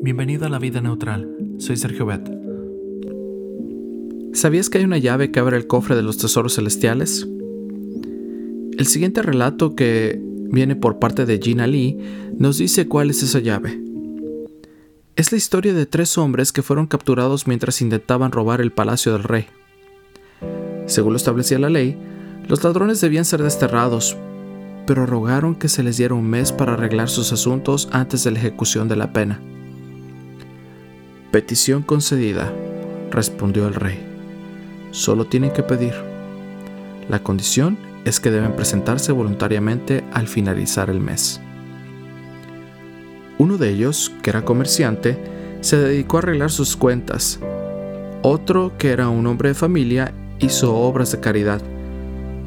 Bienvenido a la vida neutral. Soy Sergio Bet. ¿Sabías que hay una llave que abre el cofre de los tesoros celestiales? El siguiente relato que viene por parte de Gina Lee nos dice cuál es esa llave. Es la historia de tres hombres que fueron capturados mientras intentaban robar el palacio del rey. Según lo establecía la ley, los ladrones debían ser desterrados, pero rogaron que se les diera un mes para arreglar sus asuntos antes de la ejecución de la pena. Petición concedida, respondió el rey. Solo tienen que pedir. La condición es que deben presentarse voluntariamente al finalizar el mes. Uno de ellos, que era comerciante, se dedicó a arreglar sus cuentas. Otro, que era un hombre de familia, hizo obras de caridad.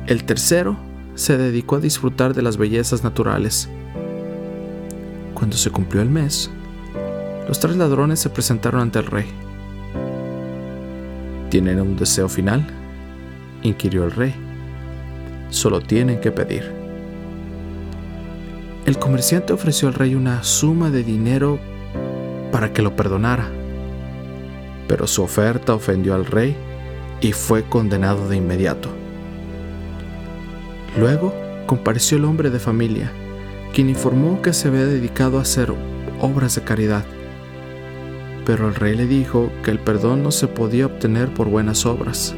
El tercero se dedicó a disfrutar de las bellezas naturales. Cuando se cumplió el mes, los tres ladrones se presentaron ante el rey. ¿Tienen un deseo final? inquirió el rey. Solo tienen que pedir. El comerciante ofreció al rey una suma de dinero para que lo perdonara, pero su oferta ofendió al rey y fue condenado de inmediato. Luego compareció el hombre de familia, quien informó que se había dedicado a hacer obras de caridad pero el rey le dijo que el perdón no se podía obtener por buenas obras,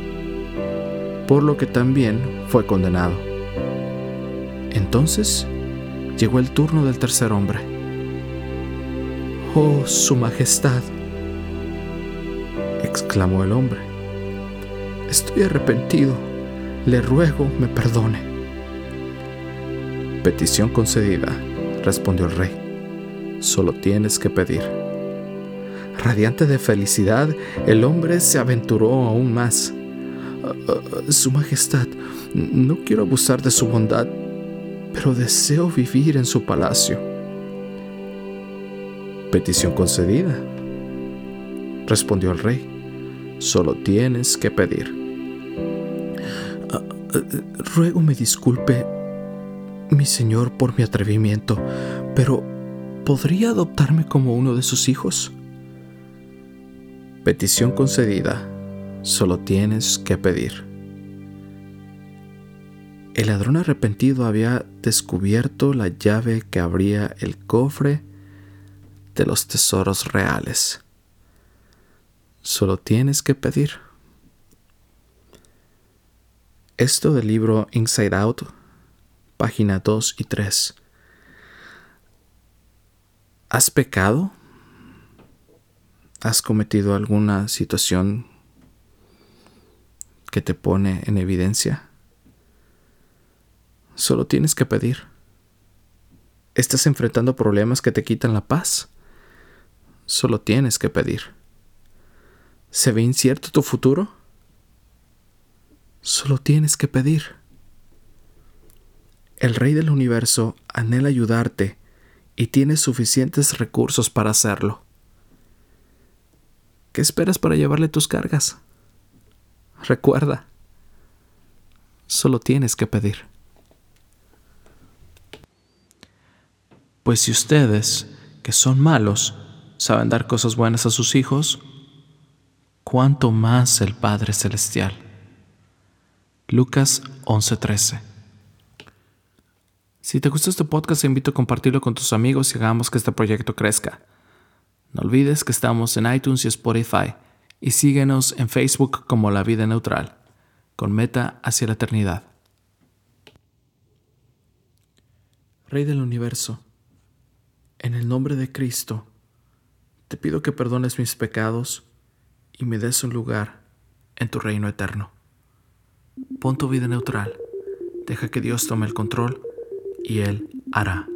por lo que también fue condenado. Entonces llegó el turno del tercer hombre. Oh, Su Majestad, exclamó el hombre, estoy arrepentido, le ruego me perdone. Petición concedida, respondió el rey, solo tienes que pedir. Radiante de felicidad, el hombre se aventuró aún más. Ah, ah, su Majestad, no quiero abusar de su bondad, pero deseo vivir en su palacio. Petición concedida, respondió el rey. Solo tienes que pedir. Ah, ruego me disculpe, mi señor, por mi atrevimiento, pero ¿podría adoptarme como uno de sus hijos? Petición concedida, solo tienes que pedir. El ladrón arrepentido había descubierto la llave que abría el cofre de los tesoros reales. Solo tienes que pedir. Esto del libro Inside Out, página 2 y 3. ¿Has pecado? ¿Has cometido alguna situación que te pone en evidencia? Solo tienes que pedir. ¿Estás enfrentando problemas que te quitan la paz? Solo tienes que pedir. ¿Se ve incierto tu futuro? Solo tienes que pedir. El Rey del Universo anhela ayudarte y tiene suficientes recursos para hacerlo. ¿Qué esperas para llevarle tus cargas? Recuerda, solo tienes que pedir. Pues si ustedes, que son malos, saben dar cosas buenas a sus hijos, ¿cuánto más el Padre Celestial? Lucas 11:13 Si te gustó este podcast, te invito a compartirlo con tus amigos y hagamos que este proyecto crezca. No olvides que estamos en iTunes y Spotify y síguenos en Facebook como La Vida Neutral, con meta hacia la eternidad. Rey del universo, en el nombre de Cristo, te pido que perdones mis pecados y me des un lugar en tu reino eterno. Pon tu vida neutral, deja que Dios tome el control y Él hará.